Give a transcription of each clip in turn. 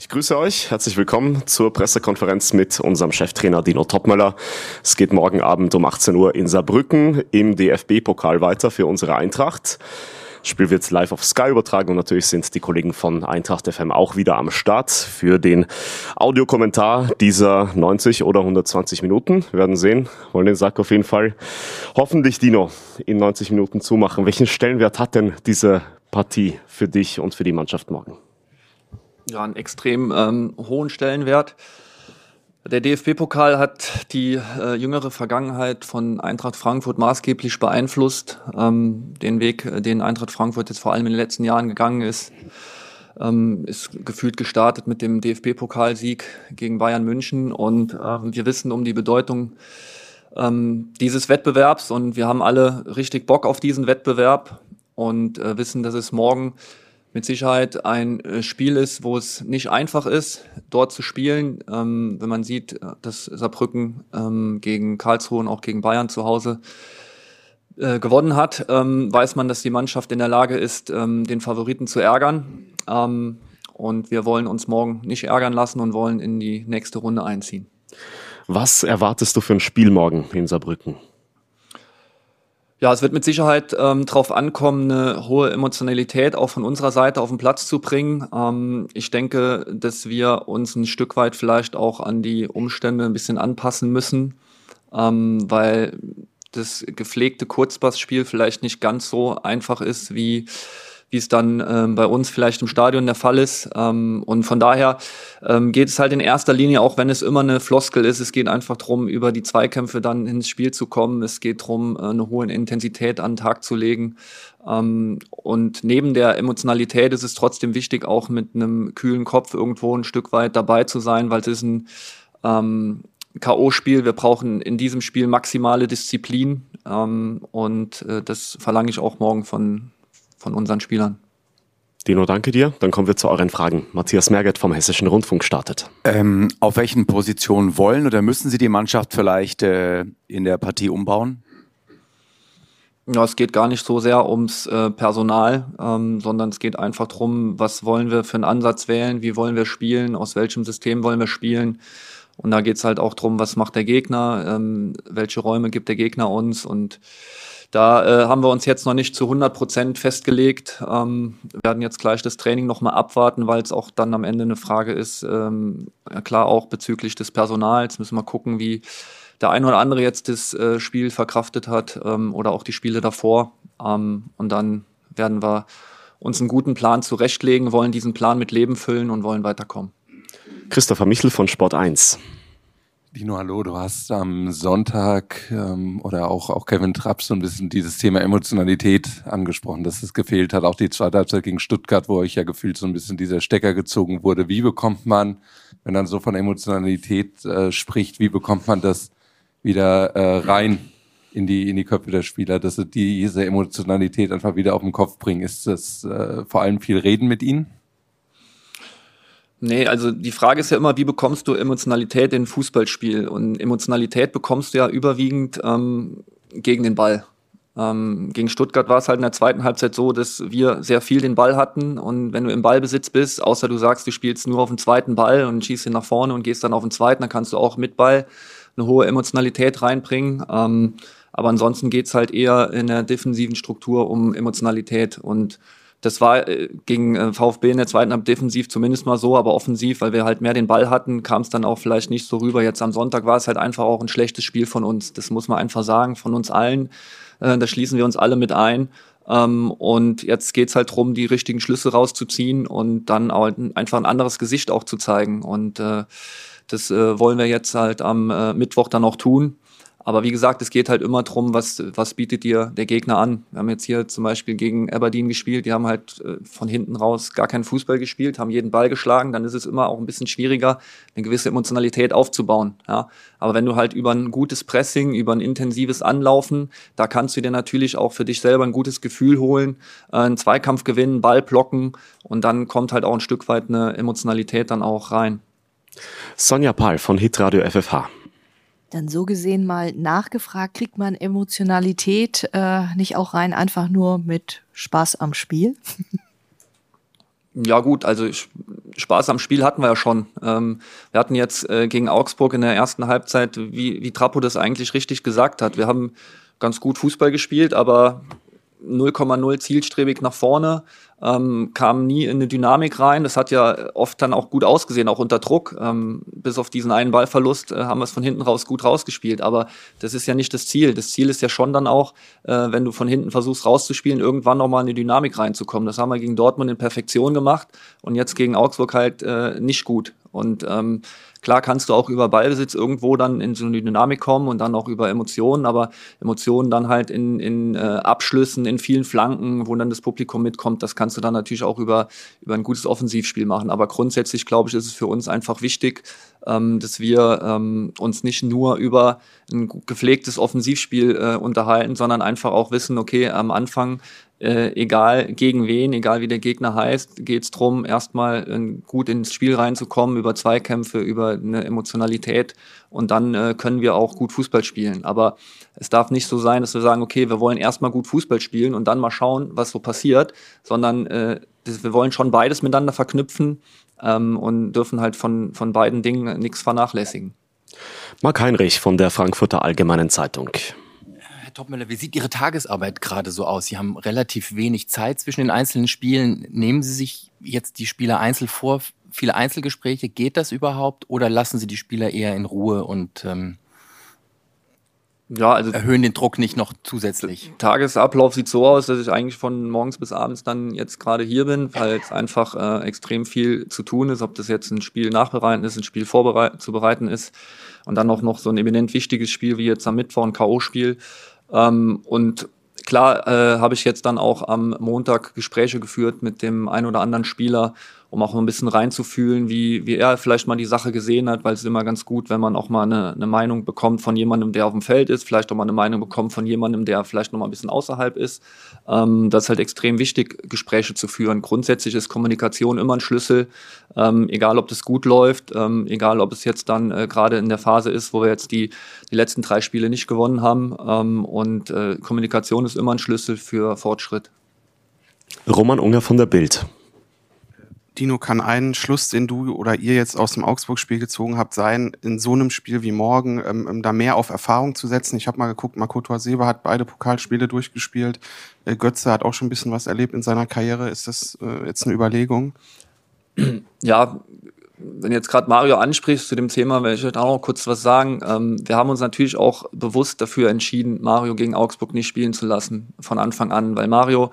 Ich grüße euch, herzlich willkommen zur Pressekonferenz mit unserem Cheftrainer Dino Topmöller. Es geht morgen Abend um 18 Uhr in Saarbrücken im DFB-Pokal weiter für unsere Eintracht. Das Spiel wird live auf Sky übertragen und natürlich sind die Kollegen von Eintracht FM auch wieder am Start für den Audiokommentar dieser 90 oder 120 Minuten. Wir werden sehen, wollen den Sack auf jeden Fall hoffentlich, Dino, in 90 Minuten zumachen. Welchen Stellenwert hat denn diese Partie für dich und für die Mannschaft morgen? Ja, einen extrem ähm, hohen Stellenwert. Der DFB-Pokal hat die äh, jüngere Vergangenheit von Eintracht Frankfurt maßgeblich beeinflusst. Ähm, den Weg, äh, den Eintracht Frankfurt jetzt vor allem in den letzten Jahren gegangen ist, ähm, ist gefühlt gestartet mit dem DFB-Pokalsieg gegen Bayern München. Und ähm, wir wissen um die Bedeutung ähm, dieses Wettbewerbs und wir haben alle richtig Bock auf diesen Wettbewerb und äh, wissen, dass es morgen mit Sicherheit ein äh, Spiel ist, wo es nicht einfach ist, dort zu spielen. Ähm, wenn man sieht, äh, dass Saarbrücken ähm, gegen Karlsruhe und auch gegen Bayern zu Hause äh, gewonnen hat, ähm, weiß man, dass die Mannschaft in der Lage ist, ähm, den Favoriten zu ärgern. Ähm, und wir wollen uns morgen nicht ärgern lassen und wollen in die nächste Runde einziehen. Was erwartest du für ein Spiel morgen in Saarbrücken? Ja, es wird mit Sicherheit ähm, darauf ankommen, eine hohe Emotionalität auch von unserer Seite auf den Platz zu bringen. Ähm, ich denke, dass wir uns ein Stück weit vielleicht auch an die Umstände ein bisschen anpassen müssen, ähm, weil das gepflegte Kurzpassspiel vielleicht nicht ganz so einfach ist wie wie es dann ähm, bei uns vielleicht im Stadion der Fall ist. Ähm, und von daher ähm, geht es halt in erster Linie, auch wenn es immer eine Floskel ist, es geht einfach darum, über die Zweikämpfe dann ins Spiel zu kommen. Es geht darum, äh, eine hohe Intensität an den Tag zu legen. Ähm, und neben der Emotionalität ist es trotzdem wichtig, auch mit einem kühlen Kopf irgendwo ein Stück weit dabei zu sein, weil es ist ein ähm, K.O.-Spiel. Wir brauchen in diesem Spiel maximale Disziplin. Ähm, und äh, das verlange ich auch morgen von, von unseren Spielern. Dino, danke dir. Dann kommen wir zu euren Fragen. Matthias Merget vom Hessischen Rundfunk startet. Ähm, auf welchen Positionen wollen oder müssen Sie die Mannschaft vielleicht äh, in der Partie umbauen? Ja, es geht gar nicht so sehr ums äh, Personal, ähm, sondern es geht einfach darum, was wollen wir für einen Ansatz wählen, wie wollen wir spielen, aus welchem System wollen wir spielen. Und da geht es halt auch darum, was macht der Gegner, ähm, welche Räume gibt der Gegner uns und da äh, haben wir uns jetzt noch nicht zu 100 Prozent festgelegt. Ähm, werden jetzt gleich das Training nochmal abwarten, weil es auch dann am Ende eine Frage ist, ähm, klar auch bezüglich des Personals. Müssen wir gucken, wie der ein oder andere jetzt das äh, Spiel verkraftet hat ähm, oder auch die Spiele davor. Ähm, und dann werden wir uns einen guten Plan zurechtlegen, wollen diesen Plan mit Leben füllen und wollen weiterkommen. Christopher Michel von Sport 1. Dino, hallo, du hast am Sonntag ähm, oder auch, auch Kevin Trapp so ein bisschen dieses Thema Emotionalität angesprochen, dass es gefehlt hat. Auch die zweite Halbzeit gegen Stuttgart, wo euch ja gefühlt so ein bisschen dieser Stecker gezogen wurde. Wie bekommt man, wenn man so von Emotionalität äh, spricht, wie bekommt man das wieder äh, rein in die, in die Köpfe der Spieler, dass sie diese Emotionalität einfach wieder auf den Kopf bringen? Ist das äh, vor allem viel Reden mit ihnen? Nee, also die Frage ist ja immer, wie bekommst du Emotionalität in ein Fußballspiel? Und Emotionalität bekommst du ja überwiegend ähm, gegen den Ball. Ähm, gegen Stuttgart war es halt in der zweiten Halbzeit so, dass wir sehr viel den Ball hatten. Und wenn du im Ballbesitz bist, außer du sagst, du spielst nur auf den zweiten Ball und schießt ihn nach vorne und gehst dann auf den zweiten, dann kannst du auch mit Ball eine hohe Emotionalität reinbringen. Ähm, aber ansonsten geht's halt eher in der defensiven Struktur um Emotionalität. Und das war äh, gegen äh, VfB in der zweiten Halbzeit defensiv zumindest mal so, aber offensiv, weil wir halt mehr den Ball hatten, kam es dann auch vielleicht nicht so rüber. Jetzt am Sonntag war es halt einfach auch ein schlechtes Spiel von uns. Das muss man einfach sagen, von uns allen. Äh, da schließen wir uns alle mit ein. Ähm, und jetzt geht's halt drum, die richtigen Schlüsse rauszuziehen und dann einfach ein anderes Gesicht auch zu zeigen. Und das wollen wir jetzt halt am Mittwoch dann auch tun. Aber wie gesagt, es geht halt immer drum, was, was bietet dir der Gegner an. Wir haben jetzt hier zum Beispiel gegen Aberdeen gespielt, die haben halt äh, von hinten raus gar keinen Fußball gespielt, haben jeden Ball geschlagen, dann ist es immer auch ein bisschen schwieriger, eine gewisse Emotionalität aufzubauen. Ja. Aber wenn du halt über ein gutes Pressing, über ein intensives Anlaufen, da kannst du dir natürlich auch für dich selber ein gutes Gefühl holen, äh, einen Zweikampf gewinnen, Ball blocken und dann kommt halt auch ein Stück weit eine Emotionalität dann auch rein. Sonja Pahl von Hitradio FFH dann so gesehen mal nachgefragt, kriegt man Emotionalität äh, nicht auch rein einfach nur mit Spaß am Spiel? Ja gut, also Spaß am Spiel hatten wir ja schon. Ähm, wir hatten jetzt äh, gegen Augsburg in der ersten Halbzeit, wie, wie Trappo das eigentlich richtig gesagt hat. Wir haben ganz gut Fußball gespielt, aber 0,0 zielstrebig nach vorne, ähm, kam nie in eine Dynamik rein. Das hat ja oft dann auch gut ausgesehen, auch unter Druck. Ähm, bis auf diesen einen Ballverlust äh, haben wir es von hinten raus gut rausgespielt. Aber das ist ja nicht das Ziel. Das Ziel ist ja schon dann auch, äh, wenn du von hinten versuchst rauszuspielen, irgendwann nochmal in die Dynamik reinzukommen. Das haben wir gegen Dortmund in Perfektion gemacht und jetzt gegen Augsburg halt äh, nicht gut. Und ähm, Klar kannst du auch über Ballbesitz irgendwo dann in so eine Dynamik kommen und dann auch über Emotionen, aber Emotionen dann halt in, in äh, Abschlüssen, in vielen Flanken, wo dann das Publikum mitkommt, das kannst du dann natürlich auch über, über ein gutes Offensivspiel machen. Aber grundsätzlich, glaube ich, ist es für uns einfach wichtig, ähm, dass wir ähm, uns nicht nur über ein gepflegtes Offensivspiel äh, unterhalten, sondern einfach auch wissen, okay, am Anfang äh, egal gegen wen, egal wie der Gegner heißt, geht es darum, erstmal äh, gut ins Spiel reinzukommen, über Zweikämpfe, über eine Emotionalität und dann äh, können wir auch gut Fußball spielen. Aber es darf nicht so sein, dass wir sagen, okay, wir wollen erstmal gut Fußball spielen und dann mal schauen, was so passiert, sondern äh, wir wollen schon beides miteinander verknüpfen ähm, und dürfen halt von, von beiden Dingen nichts vernachlässigen. Marc Heinrich von der Frankfurter Allgemeinen Zeitung. Herr Topmüller, wie sieht Ihre Tagesarbeit gerade so aus? Sie haben relativ wenig Zeit zwischen den einzelnen Spielen. Nehmen Sie sich jetzt die Spieler einzeln vor? Viele Einzelgespräche, geht das überhaupt? Oder lassen Sie die Spieler eher in Ruhe und ähm, ja, also erhöhen den Druck nicht noch zusätzlich? Tagesablauf sieht so aus, dass ich eigentlich von morgens bis abends dann jetzt gerade hier bin, weil es einfach äh, extrem viel zu tun ist, ob das jetzt ein Spiel nachbereiten ist, ein Spiel vorzubereiten ist und dann auch noch so ein eminent wichtiges Spiel wie jetzt am Mittwoch ein K.O.-Spiel. Ähm, und klar äh, habe ich jetzt dann auch am Montag Gespräche geführt mit dem ein oder anderen Spieler, um auch ein bisschen reinzufühlen, wie, wie er vielleicht mal die Sache gesehen hat, weil es ist immer ganz gut, wenn man auch mal eine, eine Meinung bekommt von jemandem, der auf dem Feld ist, vielleicht auch mal eine Meinung bekommt von jemandem, der vielleicht noch mal ein bisschen außerhalb ist. Ähm, das ist halt extrem wichtig, Gespräche zu führen. Grundsätzlich ist Kommunikation immer ein Schlüssel, ähm, egal ob das gut läuft, ähm, egal ob es jetzt dann äh, gerade in der Phase ist, wo wir jetzt die, die letzten drei Spiele nicht gewonnen haben. Ähm, und äh, Kommunikation ist immer ein Schlüssel für Fortschritt. Roman Unger von der Bild. Dino, kann ein Schluss, den du oder ihr jetzt aus dem Augsburg-Spiel gezogen habt, sein, in so einem Spiel wie morgen ähm, ähm da mehr auf Erfahrung zu setzen? Ich habe mal geguckt, Makoto Aseba hat beide Pokalspiele durchgespielt. Äh, Götze hat auch schon ein bisschen was erlebt in seiner Karriere. Ist das äh, jetzt eine Überlegung? Ja, wenn jetzt gerade Mario ansprichst zu dem Thema, werde ich auch noch kurz was sagen. Ähm, wir haben uns natürlich auch bewusst dafür entschieden, Mario gegen Augsburg nicht spielen zu lassen von Anfang an, weil Mario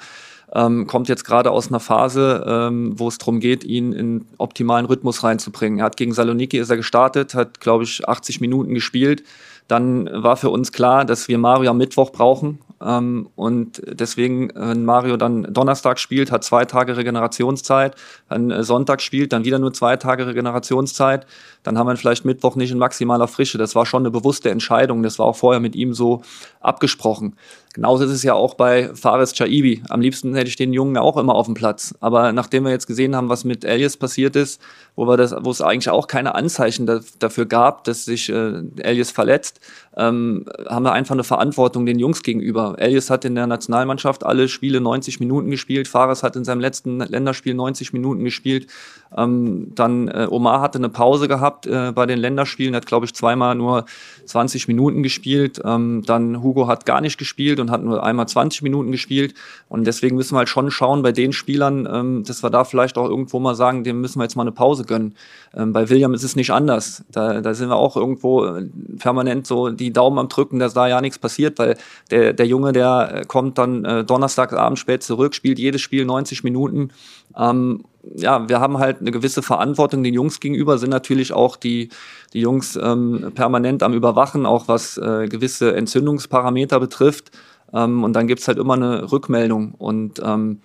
ähm, kommt jetzt gerade aus einer Phase, ähm, wo es darum geht, ihn in optimalen Rhythmus reinzubringen. Er hat gegen Saloniki ist er gestartet, hat, glaube ich, 80 Minuten gespielt. Dann war für uns klar, dass wir Mario am Mittwoch brauchen. Ähm, und deswegen, wenn Mario dann Donnerstag spielt, hat zwei Tage Regenerationszeit, dann äh, Sonntag spielt, dann wieder nur zwei Tage Regenerationszeit, dann haben wir vielleicht Mittwoch nicht in maximaler Frische. Das war schon eine bewusste Entscheidung. Das war auch vorher mit ihm so abgesprochen. Genauso ist es ja auch bei Fares Chaibi. Am liebsten hätte ich den Jungen auch immer auf dem Platz. Aber nachdem wir jetzt gesehen haben, was mit Elias passiert ist, wo, wir das, wo es eigentlich auch keine Anzeichen da, dafür gab, dass sich äh, Elias verletzt, ähm, haben wir einfach eine Verantwortung den Jungs gegenüber. Elias hat in der Nationalmannschaft alle Spiele 90 Minuten gespielt, Fares hat in seinem letzten Länderspiel 90 Minuten gespielt. Ähm, dann äh, Omar hatte eine Pause gehabt äh, bei den Länderspielen, hat glaube ich zweimal nur 20 Minuten gespielt. Ähm, dann Hugo hat gar nicht gespielt und hat nur einmal 20 Minuten gespielt. Und deswegen müssen wir halt schon schauen bei den Spielern, ähm, dass wir da vielleicht auch irgendwo mal sagen, dem müssen wir jetzt mal eine Pause gönnen. Ähm, bei William ist es nicht anders. Da, da sind wir auch irgendwo äh, permanent so die Daumen am Drücken, dass da ja nichts passiert, weil der, der Junge, der äh, kommt dann äh, Donnerstagabend spät zurück, spielt jedes Spiel 90 Minuten. Ähm, ja, wir haben halt eine gewisse Verantwortung den Jungs gegenüber, sind natürlich auch die, die Jungs ähm, permanent am Überwachen, auch was äh, gewisse Entzündungsparameter betrifft. Ähm, und dann gibt's halt immer eine Rückmeldung. Und ähm,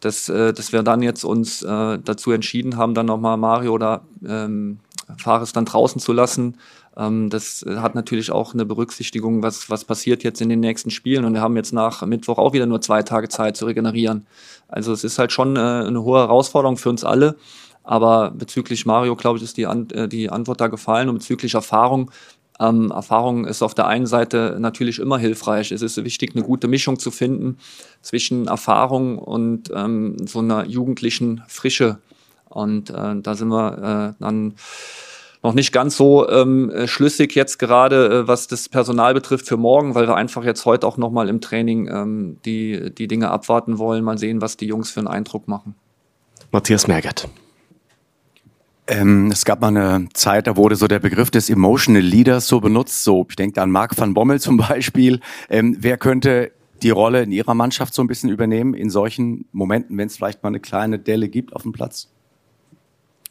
dass, äh, dass wir dann jetzt uns äh, dazu entschieden haben, dann nochmal Mario oder ähm, Fares dann draußen zu lassen. Ähm, das hat natürlich auch eine Berücksichtigung, was, was passiert jetzt in den nächsten Spielen. Und wir haben jetzt nach Mittwoch auch wieder nur zwei Tage Zeit zu regenerieren. Also es ist halt schon äh, eine hohe Herausforderung für uns alle. Aber bezüglich Mario, glaube ich, ist die, äh, die Antwort da gefallen. Und bezüglich Erfahrung Ähm, Erfahrung ist auf der einen Seite natürlich immer hilfreich. Es ist wichtig, eine gute Mischung zu finden zwischen Erfahrung und ähm, so einer jugendlichen Frische. Und äh, da sind wir äh, dann noch nicht ganz so ähm, äh, schlüssig jetzt gerade, äh, was das Personal betrifft für morgen, weil wir einfach jetzt heute auch nochmal im Training ähm, die, die Dinge abwarten wollen, mal sehen, was die Jungs für einen Eindruck machen. Matthias Mergert. Ähm, es gab mal eine Zeit, da wurde so der Begriff des Emotional Leaders so benutzt. So, ich denke an Marc van Bommel zum Beispiel. Ähm, wer könnte die Rolle in Ihrer Mannschaft so ein bisschen übernehmen in solchen Momenten, wenn es vielleicht mal eine kleine Delle gibt auf dem Platz?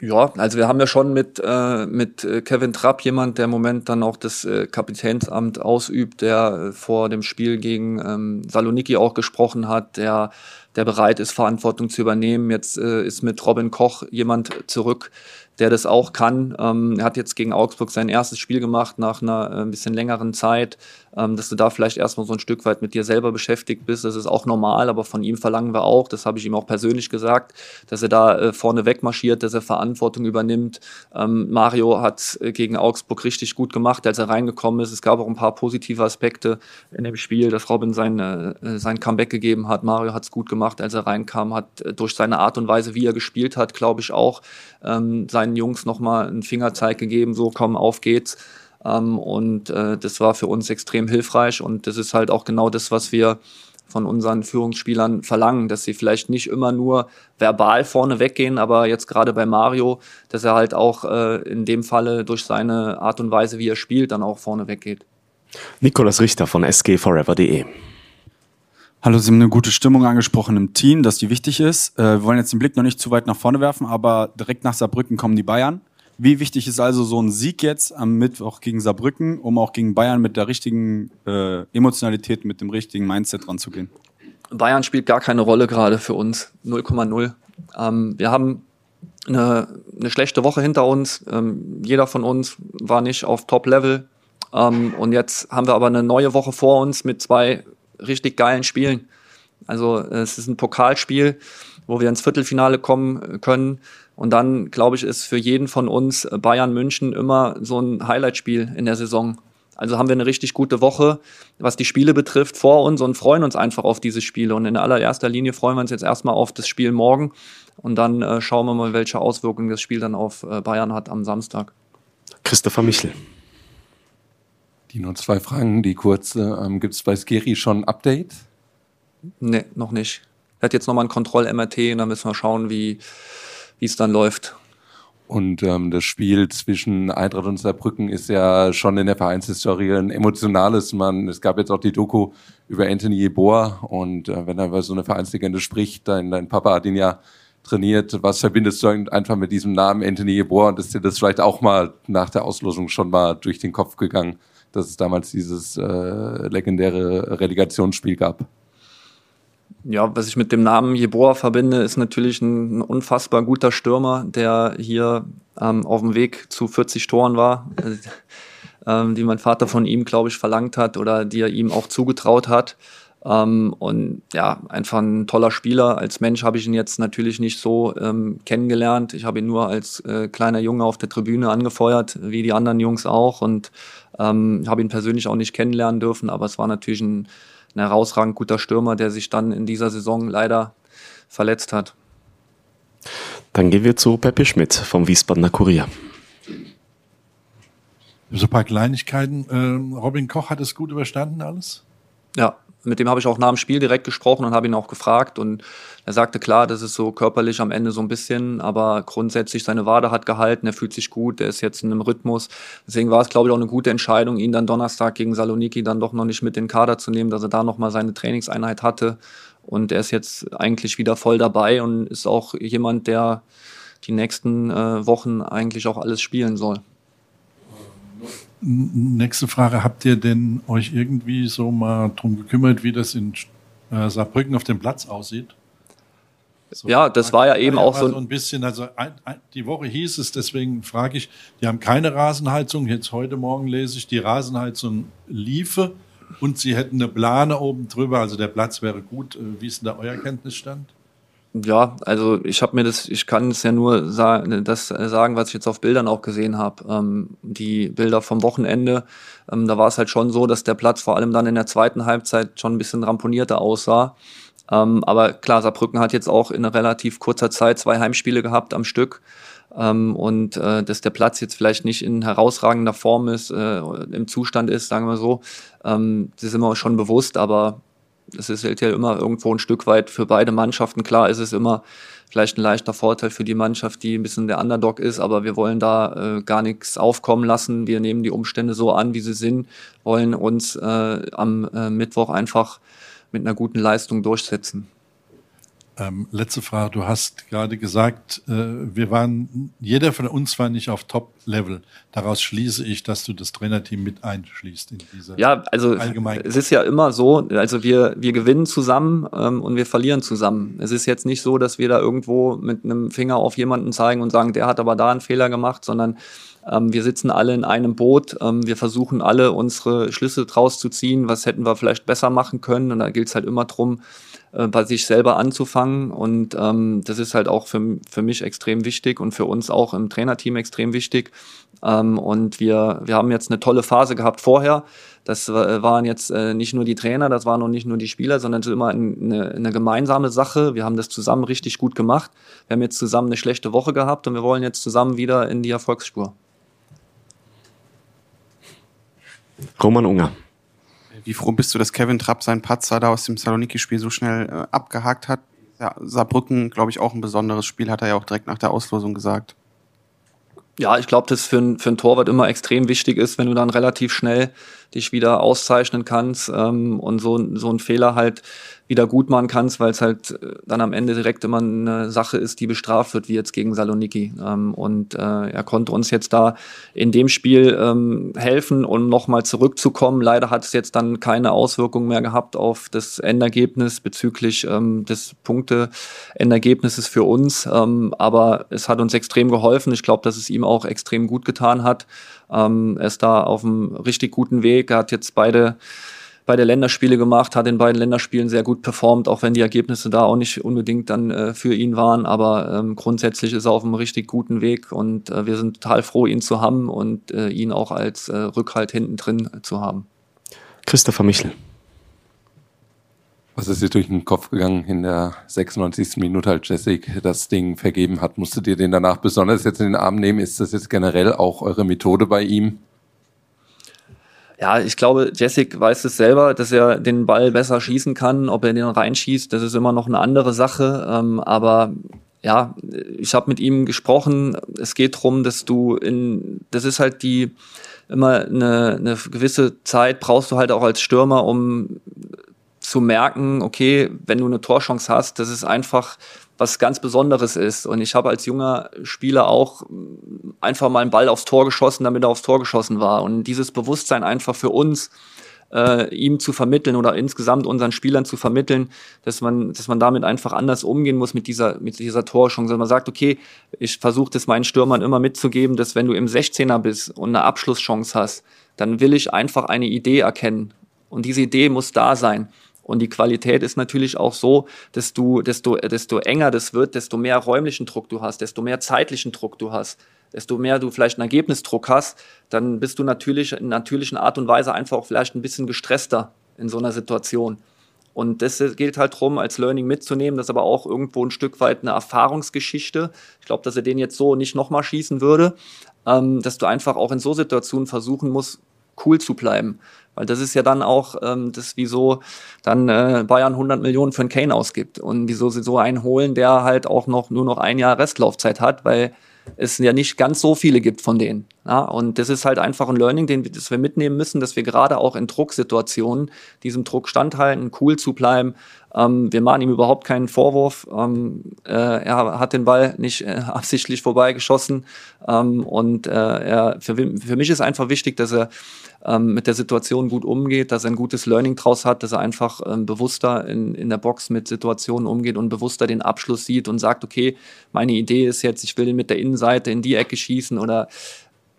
Ja, also wir haben ja schon mit, äh, mit äh, Kevin Trapp jemand, der im Moment dann auch das äh, Kapitänsamt ausübt, der äh, vor dem Spiel gegen ähm, Saloniki auch gesprochen hat, der, der bereit ist, Verantwortung zu übernehmen. Jetzt äh, ist mit Robin Koch jemand zurück, der das auch kann. Ähm, er hat jetzt gegen Augsburg sein erstes Spiel gemacht nach einer äh, ein bisschen längeren Zeit, ähm, dass du da vielleicht erstmal so ein Stück weit mit dir selber beschäftigt bist. Das ist auch normal, aber von ihm verlangen wir auch, das habe ich ihm auch persönlich gesagt, dass er da äh, vorne wegmarschiert, dass er Verantwortung übernimmt. Ähm, Mario hat äh, gegen Augsburg richtig gut gemacht, als er reingekommen ist. Es gab auch ein paar positive Aspekte in dem Spiel, dass Robin sein, äh, sein Comeback gegeben hat. Mario hat es gut gemacht, als er reinkam, hat äh, durch seine Art und Weise, wie er gespielt hat, glaube ich auch, ähm, seinen Jungs nochmal einen Fingerzeig gegeben, so komm, auf geht's. Ähm, und äh, das war für uns extrem hilfreich und das ist halt auch genau das, was wir von unseren Führungsspielern verlangen, dass sie vielleicht nicht immer nur verbal vorne weggehen, aber jetzt gerade bei Mario, dass er halt auch äh, in dem Falle durch seine Art und Weise, wie er spielt, dann auch vorne weggeht. Nikolas Richter von sgforever.de. Hallo, Sie haben eine gute Stimmung angesprochen im Team, dass die wichtig ist. Äh, wir wollen jetzt den Blick noch nicht zu weit nach vorne werfen, aber direkt nach Saarbrücken kommen die Bayern. Wie wichtig ist also so ein Sieg jetzt am Mittwoch gegen Saarbrücken, um auch gegen Bayern mit der richtigen äh, Emotionalität, mit dem richtigen Mindset ranzugehen? Bayern spielt gar keine Rolle gerade für uns. 0,0. Ähm, wir haben eine, eine, schlechte Woche hinter uns. Ähm, jeder von uns war nicht auf Top-Level. Ähm, und jetzt haben wir aber eine neue Woche vor uns mit zwei richtig geilen Spielen. Also es ist ein Pokalspiel, wo wir ins Viertelfinale kommen können. Und dann, glaube ich, ist für jeden von uns Bayern München immer so ein Highlight-Spiel in der Saison. Also haben wir eine richtig gute Woche, was die Spiele betrifft, vor uns und freuen uns einfach auf diese Spiele. Und in allererster Linie freuen wir uns jetzt erstmal auf das Spiel morgen. Und dann äh, schauen wir mal, welche Auswirkungen das Spiel dann auf äh, Bayern hat am Samstag. Christopher Michel. Die nur zwei Fragen, die kurze. Ähm, Gibt es bei Skeri schon ein Update? Nee, noch nicht. Er hat jetzt nochmal ein Kontroll-MRT und dann müssen wir schauen, wie, wie es dann läuft. Und ähm, das Spiel zwischen Eintracht und Saarbrücken ist ja schon in der Vereinshistorie ein emotionales. Man, es gab jetzt auch die Doku über Anthony Jeboa und äh, wenn er über so eine Vereinslegende spricht, dein, dein Papa hat ihn ja trainiert. Was verbindest du einfach mit diesem Namen Anthony Jeboa? Und ist dir das vielleicht auch mal nach der Auslosung schon mal durch den Kopf gegangen, dass es damals dieses äh, legendäre Relegationsspiel gab? ja, was ich mit dem Namen Jeboa verbinde, ist natürlich ein, ein unfassbar guter Stürmer, der hier ähm, auf dem Weg zu 40 Toren war, äh, ähm, die mein Vater von ihm, glaube ich, verlangt hat oder die er ihm auch zugetraut hat. Ähm, und ja, einfach ein toller Spieler. Als Mensch habe ich ihn jetzt natürlich nicht so ähm, kennengelernt. Ich habe ihn nur als äh, kleiner Junge auf der Tribüne angefeuert, wie die anderen Jungs auch. Und ähm, habe ihn persönlich auch nicht kennenlernen dürfen, aber es war natürlich ein ein herausragend guter Stürmer, der sich dann in dieser Saison leider verletzt hat. Dann gehen wir zu Pepe Schmidt vom Wiesbadener Kurier. So ein paar Kleinigkeiten. Ähm, Robin Koch hat es gut überstanden alles? Ja, mit dem habe ich auch nach dem Spiel direkt gesprochen und habe ihn auch gefragt. Und er sagte, klar, das ist so körperlich am Ende so ein bisschen, aber grundsätzlich seine Wade hat gehalten, er fühlt sich gut, er ist jetzt in einem Rhythmus. Deswegen war es, glaube ich, auch eine gute Entscheidung, ihn dann Donnerstag gegen Saloniki dann doch noch nicht mit in den Kader zu nehmen, dass er da nochmal seine Trainingseinheit hatte. Und er ist jetzt eigentlich wieder voll dabei und ist auch jemand, der die nächsten äh, Wochen eigentlich auch alles spielen soll. Nächste Frage, habt ihr denn euch irgendwie so mal drum gekümmert, wie das in äh, Saarbrücken auf dem Platz aussieht? So, ja, das war ja eben auch so. so ein bisschen, also ein, ein, die Woche hieß es, deswegen frage ich, die haben keine Rasenheizung. Jetzt heute Morgen lese ich, die Rasenheizung liefe und sie hätten eine Plane oben drüber, also der Platz wäre gut. Äh, wie ist denn da euer Kenntnisstand? Ja, also ich habe mir das, ich kann es ja nur sa das sagen, was ich jetzt auf Bildern auch gesehen habe. Ähm, die Bilder vom Wochenende, ähm, da war es halt schon so, dass der Platz vor allem dann in der zweiten Halbzeit schon ein bisschen ramponierter aussah. Ähm, aber klar, Saarbrücken hat jetzt auch in relativ kurzer Zeit zwei Heimspiele gehabt am Stück. Ähm, und äh, dass der Platz jetzt vielleicht nicht in herausragender Form ist, äh, im Zustand ist, sagen wir so, ähm, das ist immer schon bewusst, aber es ist halt ja immer irgendwo ein Stück weit für beide Mannschaften. Klar ist es immer vielleicht ein leichter Vorteil für die Mannschaft, die ein bisschen der Underdog ist, aber wir wollen da äh, gar nichts aufkommen lassen. Wir nehmen die Umstände so an, wie sie sind, wollen uns äh, am äh, Mittwoch einfach mit einer guten Leistung durchsetzen. Ähm, letzte Frage. Du hast gerade gesagt, äh, wir waren, jeder von uns war nicht auf Top-Level. Daraus schließe ich, dass du das Trainerteam mit einschließt in dieser Ja, also es ist ja immer so, also wir, wir gewinnen zusammen ähm, und wir verlieren zusammen. Es ist jetzt nicht so, dass wir da irgendwo mit einem Finger auf jemanden zeigen und sagen, der hat aber da einen Fehler gemacht, sondern ähm, wir sitzen alle in einem Boot. Ähm, wir versuchen alle unsere Schlüsse draus zu ziehen. Was hätten wir vielleicht besser machen können? Und da gilt es halt immer drum, äh, bei sich selber anzufangen. Und ähm, das ist halt auch für, für mich extrem wichtig und für uns auch im Trainerteam extrem wichtig. Ähm, und wir, wir haben jetzt eine tolle Phase gehabt vorher. Das waren jetzt äh, nicht nur die Trainer, das waren auch nicht nur die Spieler, sondern es ist immer eine, eine gemeinsame Sache. Wir haben das zusammen richtig gut gemacht. Wir haben jetzt zusammen eine schlechte Woche gehabt und wir wollen jetzt zusammen wieder in die Erfolgsspur. Roman Unger. Wie froh bist du, dass Kevin Trapp seinen Patzer da aus dem Saloniki-Spiel so schnell äh, abgehakt hat? Ja, Saarbrücken, glaube ich, auch ein besonderes Spiel, hat er ja auch direkt nach der Auslosung gesagt. Ja, ich glaube, dass für, ein, für einen Torwart immer extrem wichtig ist, wenn du dann relativ schnell dich wieder auszeichnen kannst ähm, und so, so einen Fehler halt wieder gut machen kannst, weil es halt äh, dann am Ende direkt immer eine Sache ist, die bestraft wird, wie jetzt gegen Saloniki. Ähm, und äh, er konnte uns jetzt da in dem Spiel ähm, helfen, um nochmal zurückzukommen. Leider hat es jetzt dann keine Auswirkungen mehr gehabt auf das Endergebnis bezüglich ähm, des Punkte-Endergebnisses für uns. Ähm, aber es hat uns extrem geholfen. Ich glaube, dass es ihm auch extrem gut getan hat. Ähm, er ist da auf einem richtig guten Weg. Er hat jetzt beide beide Länderspiele gemacht, hat in beiden Länderspielen sehr gut performt, auch wenn die Ergebnisse da auch nicht unbedingt dann äh, für ihn waren. Aber ähm, grundsätzlich ist er auf einem richtig guten Weg und äh, wir sind total froh, ihn zu haben und äh, ihn auch als äh, Rückhalt hinten drin zu haben. Christopher Michel. Was ist dir durch den Kopf gegangen in der 96. Minute, als Jessic das Ding vergeben hat? Musstet ihr den danach besonders jetzt in den Arm nehmen? Ist das jetzt generell auch eure Methode bei ihm? Ja, ich glaube, Jessic weiß es selber, dass er den Ball besser schießen kann. Ob er den reinschießt, das ist immer noch eine andere Sache. Ähm, aber ja, ich habe mit ihm gesprochen. Es geht darum, dass du in, das ist halt die immer eine, eine gewisse Zeit brauchst du halt auch als Stürmer, um zu merken, okay, wenn du eine Torchance hast, das ist einfach was ganz Besonderes ist. Und ich habe als junger Spieler auch einfach mal einen Ball aufs Tor geschossen, damit er aufs Tor geschossen war. Und dieses Bewusstsein einfach für uns, äh, ihm zu vermitteln oder insgesamt unseren Spielern zu vermitteln, dass man, dass man damit einfach anders umgehen muss mit dieser, mit dieser Torchance. Dass man sagt, okay, ich versuche das meinen Stürmern immer mitzugeben, dass wenn du im 16er bist und eine Abschlusschance hast, dann will ich einfach eine Idee erkennen. Und diese Idee muss da sein. Und die Qualität ist natürlich auch so, dass du, desto, desto enger das wird, desto mehr räumlichen Druck du hast, desto mehr zeitlichen Druck du hast, desto mehr du vielleicht einen Ergebnisdruck hast, dann bist du natürlich in natürlichen Art und Weise einfach auch vielleicht ein bisschen gestresster in so einer Situation. Und das gilt halt darum, als Learning mitzunehmen. Das ist aber auch irgendwo ein Stück weit eine Erfahrungsgeschichte. Ich glaube, dass er den jetzt so nicht nochmal schießen würde, ähm, dass du einfach auch in so Situationen versuchen musst, cool zu bleiben. Weil das ist ja dann auch ähm, das, wieso dann äh, Bayern 100 Millionen für einen Kane ausgibt und wieso sie so einen holen, der halt auch noch nur noch ein Jahr Restlaufzeit hat, weil es ja nicht ganz so viele gibt von denen. Ja, und das ist halt einfach ein Learning, den das wir mitnehmen müssen, dass wir gerade auch in Drucksituationen diesem Druck standhalten, cool zu bleiben. Ähm, wir machen ihm überhaupt keinen Vorwurf. Ähm, äh, er hat den Ball nicht äh, absichtlich vorbeigeschossen. Ähm, und äh, er, für, für mich ist einfach wichtig, dass er ähm, mit der Situation gut umgeht, dass er ein gutes Learning draus hat, dass er einfach ähm, bewusster in, in der Box mit Situationen umgeht und bewusster den Abschluss sieht und sagt, okay, meine Idee ist jetzt, ich will mit der Innenseite in die Ecke schießen oder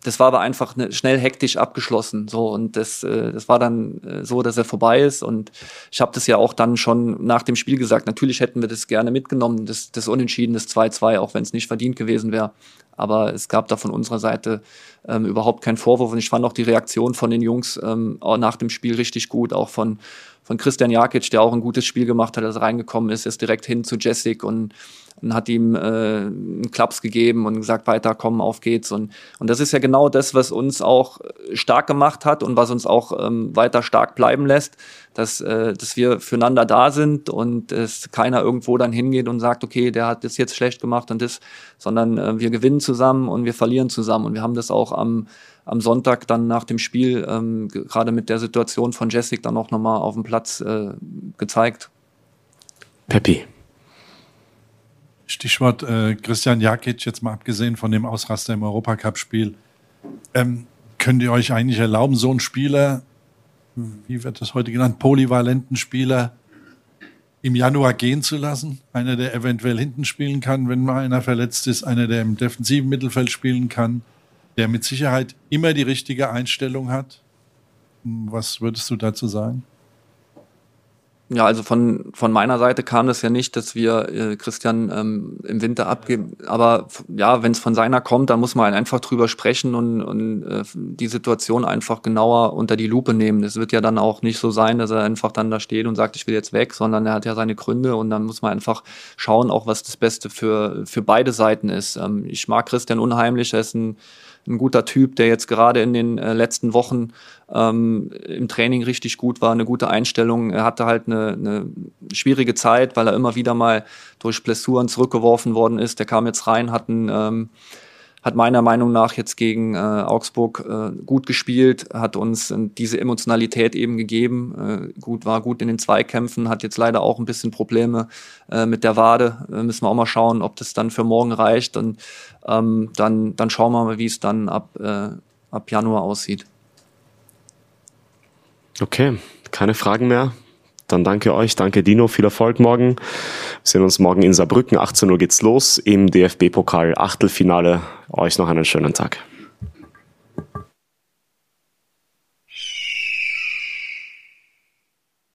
das war aber einfach ne, schnell hektisch abgeschlossen. So und das, äh, das war dann äh, so, dass er vorbei ist. Und ich habe das ja auch dann schon nach dem Spiel gesagt. Natürlich hätten wir das gerne mitgenommen, das, das Unentschieden, das 2-2, auch wenn es nicht verdient gewesen wäre. Aber es gab da von unserer Seite ähm, überhaupt keinen Vorwurf. Und ich fand auch die Reaktion von den Jungs ähm, nach dem Spiel richtig gut, auch von von Christian Jakic, der auch ein gutes Spiel gemacht hat, als er reingekommen ist, ist direkt hin zu Jessic und und hat ihm äh, einen Klaps gegeben und gesagt, weiter, komm, auf geht's. Und, und das ist ja genau das, was uns auch stark gemacht hat und was uns auch ähm, weiter stark bleiben lässt, dass, äh, dass wir füreinander da sind und es keiner irgendwo dann hingeht und sagt, okay, der hat das jetzt schlecht gemacht und das, sondern äh, wir gewinnen zusammen und wir verlieren zusammen. Und wir haben das auch am, am Sonntag dann nach dem Spiel, ähm, gerade mit der Situation von Jessic dann auch nochmal auf dem Platz äh, gezeigt. Peppi. Stichwort äh, Christian Jakic, jetzt mal abgesehen von dem Ausraster im Europacup-Spiel. Ähm, könnt ihr euch eigentlich erlauben, so einen Spieler, wie wird das heute genannt, polyvalenten Spieler im Januar gehen zu lassen? Einer, der eventuell hinten spielen kann, wenn mal einer verletzt ist, einer, der im defensiven Mittelfeld spielen kann, der mit Sicherheit immer die richtige Einstellung hat. Was würdest du dazu sagen? Ja, also von, von meiner Seite kam das ja nicht, dass wir äh, Christian ähm, im Winter abgeben. Aber ja, wenn es von seiner kommt, dann muss man einfach drüber sprechen und, und äh, die Situation einfach genauer unter die Lupe nehmen. Es wird ja dann auch nicht so sein, dass er einfach dann da steht und sagt, ich will jetzt weg, sondern er hat ja seine Gründe und dann muss man einfach schauen, auch was das Beste für, für beide Seiten ist. Ähm, ich mag Christian unheimlich, er ist ein ein guter Typ, der jetzt gerade in den äh, letzten Wochen ähm, im Training richtig gut war, eine gute Einstellung. Er hatte halt eine, eine schwierige Zeit, weil er immer wieder mal durch Blessuren zurückgeworfen worden ist. Der kam jetzt rein, hat einen ähm, hat meiner Meinung nach jetzt gegen äh, Augsburg äh, gut gespielt, hat uns diese Emotionalität eben gegeben, äh, gut war gut in den Zweikämpfen, hat jetzt leider auch ein bisschen Probleme äh, mit der Wade. Äh, müssen wir auch mal schauen, ob das dann für morgen reicht. Und ähm, dann, dann schauen wir mal, wie es dann ab, ab Januar aussieht. Okay, keine Fragen mehr. Dann danke euch, danke Dino, viel Erfolg morgen. Wir sehen uns morgen in Saarbrücken, 18 Uhr geht's los im DFB-Pokal Achtelfinale. Euch noch einen schönen Tag.